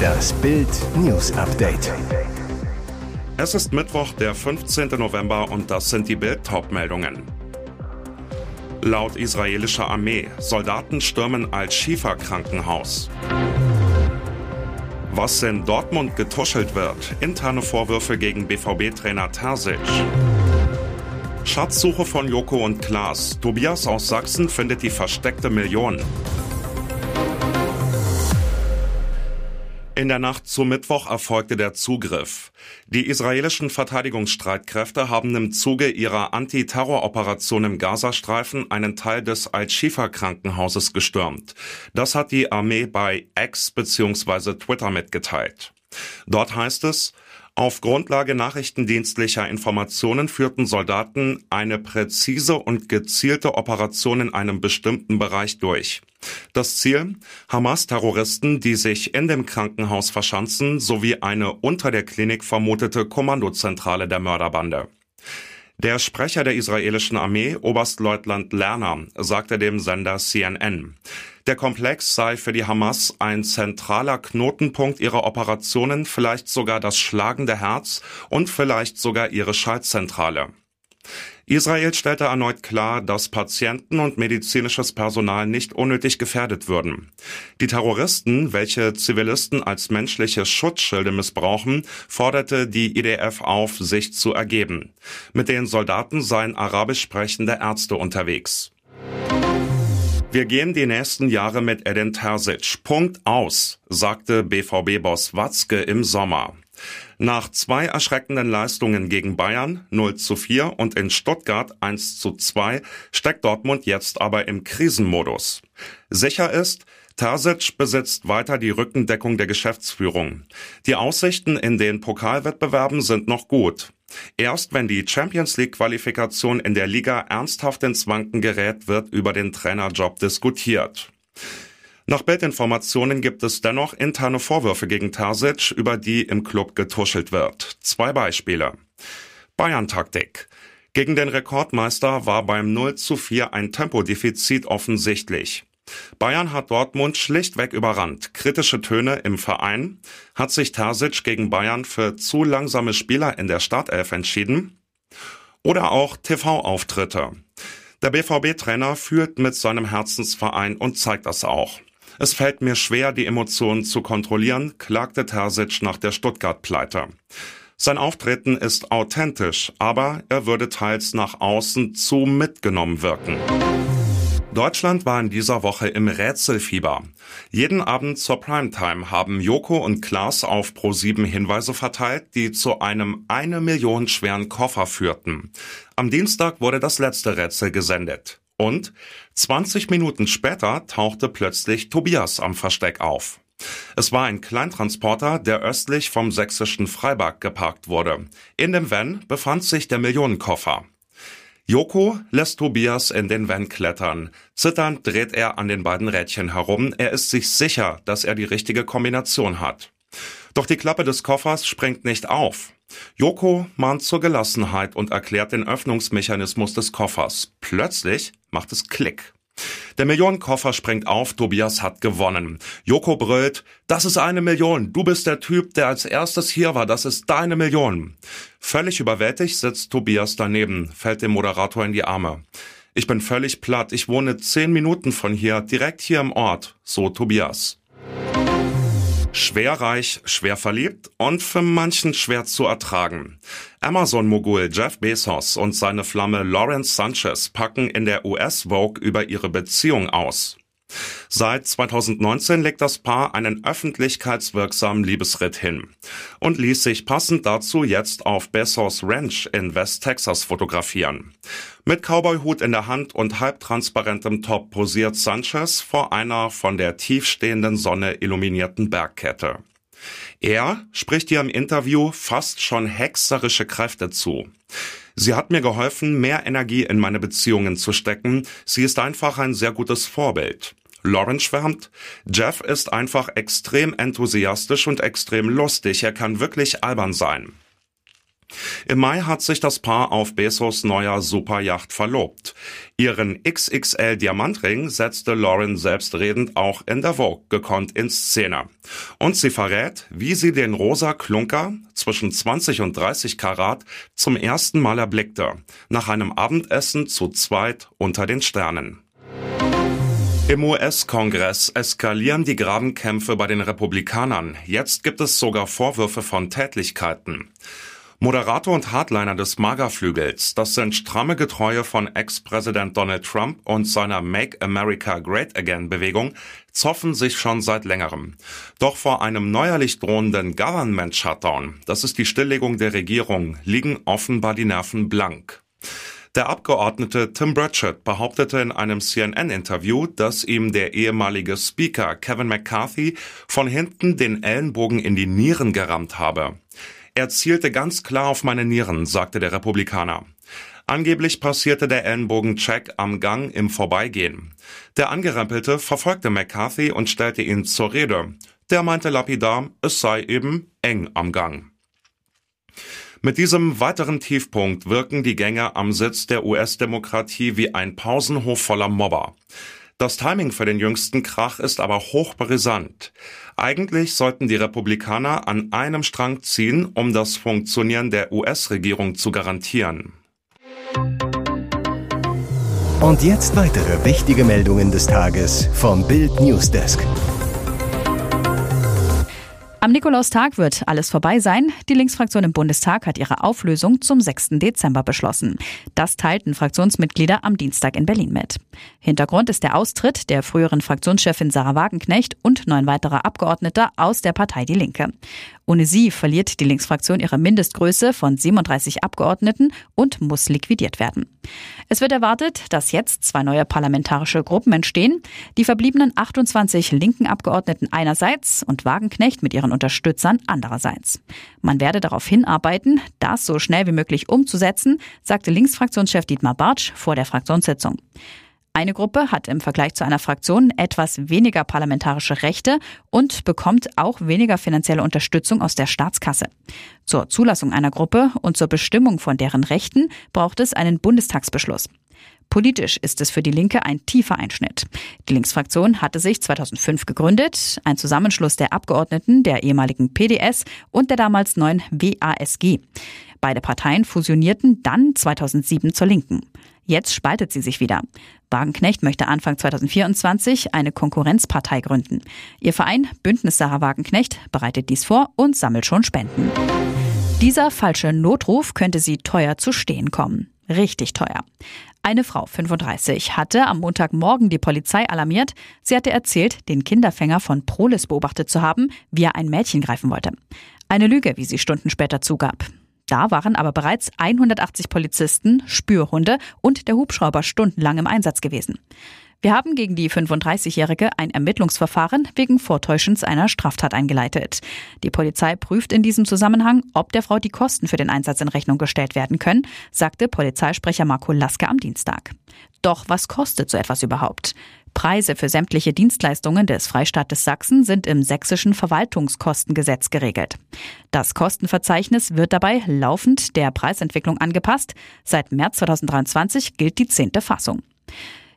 Das Bild News Update. Es ist Mittwoch, der 15. November und das sind die Bild meldungen Laut israelischer Armee, Soldaten stürmen als Schieferkrankenhaus. Was in Dortmund getuschelt wird, interne Vorwürfe gegen BVB-Trainer Terzic. Schatzsuche von Joko und Klaas. Tobias aus Sachsen findet die versteckte Million. In der Nacht zu Mittwoch erfolgte der Zugriff. Die israelischen Verteidigungsstreitkräfte haben im Zuge ihrer Antiterroroperation im Gazastreifen einen Teil des Al-Shifa-Krankenhauses gestürmt. Das hat die Armee bei X bzw. Twitter mitgeteilt. Dort heißt es, auf Grundlage nachrichtendienstlicher Informationen führten Soldaten eine präzise und gezielte Operation in einem bestimmten Bereich durch. Das Ziel? Hamas-Terroristen, die sich in dem Krankenhaus verschanzen, sowie eine unter der Klinik vermutete Kommandozentrale der Mörderbande. Der Sprecher der israelischen Armee, Oberstleutnant Lerner, sagte dem Sender CNN, der Komplex sei für die Hamas ein zentraler Knotenpunkt ihrer Operationen, vielleicht sogar das schlagende Herz und vielleicht sogar ihre Schaltzentrale. Israel stellte erneut klar, dass Patienten und medizinisches Personal nicht unnötig gefährdet würden. Die Terroristen, welche Zivilisten als menschliche Schutzschilde missbrauchen, forderte die IDF auf, sich zu ergeben. Mit den Soldaten seien arabisch sprechende Ärzte unterwegs. Wir gehen die nächsten Jahre mit Edin Terzic. Punkt aus, sagte BVB-Boss Watzke im Sommer. Nach zwei erschreckenden Leistungen gegen Bayern 0 zu 4 und in Stuttgart 1 zu 2 steckt Dortmund jetzt aber im Krisenmodus. Sicher ist, Terzic besitzt weiter die Rückendeckung der Geschäftsführung. Die Aussichten in den Pokalwettbewerben sind noch gut. Erst wenn die Champions League Qualifikation in der Liga ernsthaft ins Wanken gerät, wird über den Trainerjob diskutiert. Nach Bildinformationen gibt es dennoch interne Vorwürfe gegen Terzic, über die im Club getuschelt wird. Zwei Beispiele. Bayern-Taktik. Gegen den Rekordmeister war beim 0 zu 4 ein Tempodefizit offensichtlich. Bayern hat Dortmund schlichtweg überrannt. Kritische Töne im Verein. Hat sich Terzic gegen Bayern für zu langsame Spieler in der Startelf entschieden? Oder auch TV-Auftritte. Der BVB-Trainer fühlt mit seinem Herzensverein und zeigt das auch. Es fällt mir schwer, die Emotionen zu kontrollieren, klagte Terzic nach der Stuttgart-Pleite. Sein Auftreten ist authentisch, aber er würde teils nach außen zu mitgenommen wirken. Deutschland war in dieser Woche im Rätselfieber. Jeden Abend zur Primetime haben Joko und Klaas auf Pro7 Hinweise verteilt, die zu einem eine Million schweren Koffer führten. Am Dienstag wurde das letzte Rätsel gesendet. Und 20 Minuten später tauchte plötzlich Tobias am Versteck auf. Es war ein Kleintransporter, der östlich vom sächsischen Freiberg geparkt wurde. In dem Van befand sich der Millionenkoffer. Joko lässt Tobias in den Van klettern. Zitternd dreht er an den beiden Rädchen herum. Er ist sich sicher, dass er die richtige Kombination hat. Doch die Klappe des Koffers springt nicht auf. Joko mahnt zur Gelassenheit und erklärt den Öffnungsmechanismus des Koffers. Plötzlich macht es Klick. Der Millionenkoffer springt auf, Tobias hat gewonnen. Joko brüllt, das ist eine Million, du bist der Typ, der als erstes hier war, das ist deine Million. Völlig überwältigt sitzt Tobias daneben, fällt dem Moderator in die Arme. Ich bin völlig platt, ich wohne zehn Minuten von hier, direkt hier im Ort, so Tobias. Schwer reich, schwer verliebt und für manchen schwer zu ertragen. Amazon-Mogul Jeff Bezos und seine Flamme Lawrence Sanchez packen in der US-Vogue über ihre Beziehung aus. Seit 2019 legt das Paar einen öffentlichkeitswirksamen Liebesritt hin und ließ sich passend dazu jetzt auf Bezos Ranch in West Texas fotografieren. Mit Cowboyhut in der Hand und halbtransparentem Top posiert Sanchez vor einer von der tiefstehenden Sonne illuminierten Bergkette. Er spricht ihr im Interview fast schon hexerische Kräfte zu. Sie hat mir geholfen, mehr Energie in meine Beziehungen zu stecken. Sie ist einfach ein sehr gutes Vorbild. Lauren schwärmt, Jeff ist einfach extrem enthusiastisch und extrem lustig. Er kann wirklich albern sein. Im Mai hat sich das Paar auf Bezos neuer Superjacht verlobt. Ihren XXL Diamantring setzte Lauren selbstredend auch in der Vogue gekonnt in Szene. Und sie verrät, wie sie den rosa Klunker zwischen 20 und 30 Karat zum ersten Mal erblickte, nach einem Abendessen zu zweit unter den Sternen. Im US-Kongress eskalieren die Grabenkämpfe bei den Republikanern. Jetzt gibt es sogar Vorwürfe von Tätlichkeiten. Moderator und Hardliner des Magerflügels, das sind stramme Getreue von Ex-Präsident Donald Trump und seiner Make America Great Again Bewegung, zoffen sich schon seit längerem. Doch vor einem neuerlich drohenden Government Shutdown, das ist die Stilllegung der Regierung, liegen offenbar die Nerven blank. Der Abgeordnete Tim Burchett behauptete in einem CNN-Interview, dass ihm der ehemalige Speaker Kevin McCarthy von hinten den Ellenbogen in die Nieren gerammt habe. Er zielte ganz klar auf meine Nieren, sagte der Republikaner. Angeblich passierte der Ellenbogen-Check am Gang im Vorbeigehen. Der Angerempelte verfolgte McCarthy und stellte ihn zur Rede. Der meinte lapidar, es sei eben eng am Gang. Mit diesem weiteren Tiefpunkt wirken die Gänge am Sitz der US-Demokratie wie ein Pausenhof voller Mobber. Das Timing für den jüngsten Krach ist aber hochbrisant. Eigentlich sollten die Republikaner an einem Strang ziehen, um das Funktionieren der US-Regierung zu garantieren. Und jetzt weitere wichtige Meldungen des Tages vom Bild Newsdesk. Am Nikolaustag wird alles vorbei sein. Die Linksfraktion im Bundestag hat ihre Auflösung zum 6. Dezember beschlossen. Das teilten Fraktionsmitglieder am Dienstag in Berlin mit. Hintergrund ist der Austritt der früheren Fraktionschefin Sarah Wagenknecht und neun weiterer Abgeordneter aus der Partei Die Linke. Ohne sie verliert die Linksfraktion ihre Mindestgröße von 37 Abgeordneten und muss liquidiert werden. Es wird erwartet, dass jetzt zwei neue parlamentarische Gruppen entstehen. Die verbliebenen 28 linken Abgeordneten einerseits und Wagenknecht mit ihren Unterstützern andererseits. Man werde darauf hinarbeiten, das so schnell wie möglich umzusetzen, sagte Linksfraktionschef Dietmar Bartsch vor der Fraktionssitzung. Eine Gruppe hat im Vergleich zu einer Fraktion etwas weniger parlamentarische Rechte und bekommt auch weniger finanzielle Unterstützung aus der Staatskasse. Zur Zulassung einer Gruppe und zur Bestimmung von deren Rechten braucht es einen Bundestagsbeschluss. Politisch ist es für die Linke ein tiefer Einschnitt. Die Linksfraktion hatte sich 2005 gegründet, ein Zusammenschluss der Abgeordneten der ehemaligen PDS und der damals neuen WASG. Beide Parteien fusionierten dann 2007 zur Linken. Jetzt spaltet sie sich wieder. Wagenknecht möchte Anfang 2024 eine Konkurrenzpartei gründen. Ihr Verein Bündnis Sarah Wagenknecht bereitet dies vor und sammelt schon Spenden. Dieser falsche Notruf könnte sie teuer zu stehen kommen. Richtig teuer. Eine Frau, 35, hatte am Montagmorgen die Polizei alarmiert. Sie hatte erzählt, den Kinderfänger von Prolis beobachtet zu haben, wie er ein Mädchen greifen wollte. Eine Lüge, wie sie Stunden später zugab. Da waren aber bereits 180 Polizisten, Spürhunde und der Hubschrauber stundenlang im Einsatz gewesen. Wir haben gegen die 35-Jährige ein Ermittlungsverfahren wegen Vortäuschens einer Straftat eingeleitet. Die Polizei prüft in diesem Zusammenhang, ob der Frau die Kosten für den Einsatz in Rechnung gestellt werden können, sagte Polizeisprecher Marco Laske am Dienstag. Doch was kostet so etwas überhaupt? Preise für sämtliche Dienstleistungen des Freistaates Sachsen sind im sächsischen Verwaltungskostengesetz geregelt. Das Kostenverzeichnis wird dabei laufend der Preisentwicklung angepasst. Seit März 2023 gilt die zehnte Fassung.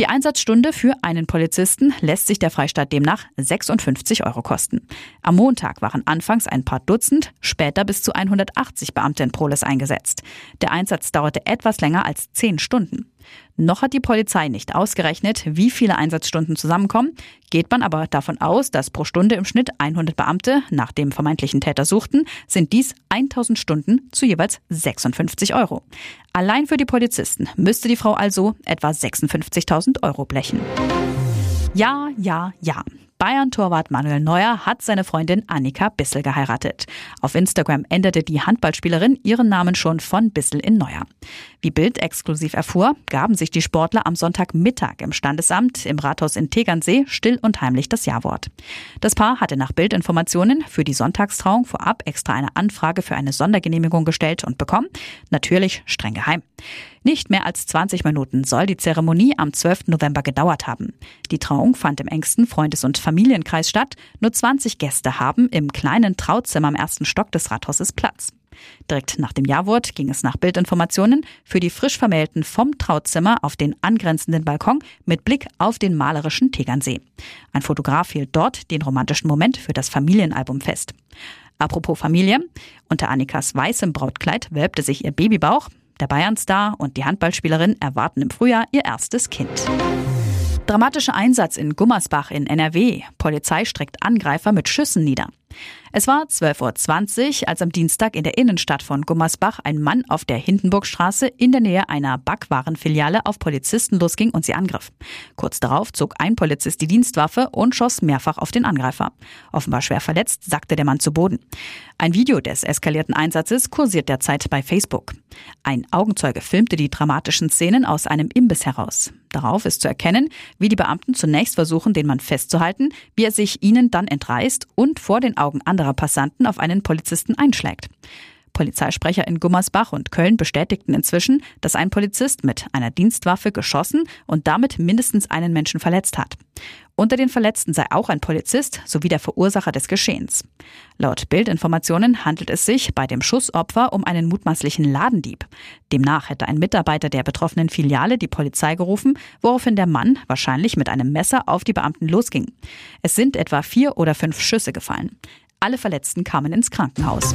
Die Einsatzstunde für einen Polizisten lässt sich der Freistaat demnach 56 Euro kosten. Am Montag waren anfangs ein paar Dutzend, später bis zu 180 Beamte in Proles eingesetzt. Der Einsatz dauerte etwas länger als zehn Stunden. Noch hat die Polizei nicht ausgerechnet, wie viele Einsatzstunden zusammenkommen, geht man aber davon aus, dass pro Stunde im Schnitt 100 Beamte nach dem vermeintlichen Täter suchten, sind dies 1000 Stunden zu jeweils 56 Euro. Allein für die Polizisten müsste die Frau also etwa 56.000 Euro blechen. Ja, ja, ja. Bayern-Torwart Manuel Neuer hat seine Freundin Annika Bissel geheiratet. Auf Instagram änderte die Handballspielerin ihren Namen schon von Bissel in Neuer. Wie Bild exklusiv erfuhr, gaben sich die Sportler am Sonntagmittag im Standesamt im Rathaus in Tegernsee still und heimlich das Ja-Wort. Das Paar hatte nach Bildinformationen für die Sonntagstrauung vorab extra eine Anfrage für eine Sondergenehmigung gestellt und bekommen. Natürlich streng geheim. Nicht mehr als 20 Minuten soll die Zeremonie am 12. November gedauert haben. Die Trauung fand im engsten Freundes- und Familien Familienkreis statt. Nur 20 Gäste haben im kleinen Trauzimmer am ersten Stock des Rathauses Platz. Direkt nach dem Jawort ging es nach Bildinformationen für die frisch Vermählten vom Trauzimmer auf den angrenzenden Balkon mit Blick auf den malerischen Tegernsee. Ein Fotograf hielt dort den romantischen Moment für das Familienalbum fest. Apropos Familie, unter Annikas weißem Brautkleid wölbte sich ihr Babybauch. Der Bayernstar und die Handballspielerin erwarten im Frühjahr ihr erstes Kind. Dramatischer Einsatz in Gummersbach in NRW. Polizei streckt Angreifer mit Schüssen nieder. Es war 12.20 Uhr, als am Dienstag in der Innenstadt von Gummersbach ein Mann auf der Hindenburgstraße in der Nähe einer Backwarenfiliale auf Polizisten losging und sie angriff. Kurz darauf zog ein Polizist die Dienstwaffe und schoss mehrfach auf den Angreifer. Offenbar schwer verletzt, sackte der Mann zu Boden. Ein Video des eskalierten Einsatzes kursiert derzeit bei Facebook. Ein Augenzeuge filmte die dramatischen Szenen aus einem Imbiss heraus. Darauf ist zu erkennen, wie die Beamten zunächst versuchen, den Mann festzuhalten, wie er sich ihnen dann entreißt und vor den Augen anderer Passanten auf einen Polizisten einschlägt. Polizeisprecher in Gummersbach und Köln bestätigten inzwischen, dass ein Polizist mit einer Dienstwaffe geschossen und damit mindestens einen Menschen verletzt hat. Unter den Verletzten sei auch ein Polizist sowie der Verursacher des Geschehens. Laut Bildinformationen handelt es sich bei dem Schussopfer um einen mutmaßlichen Ladendieb. Demnach hätte ein Mitarbeiter der betroffenen Filiale die Polizei gerufen, woraufhin der Mann wahrscheinlich mit einem Messer auf die Beamten losging. Es sind etwa vier oder fünf Schüsse gefallen. Alle Verletzten kamen ins Krankenhaus.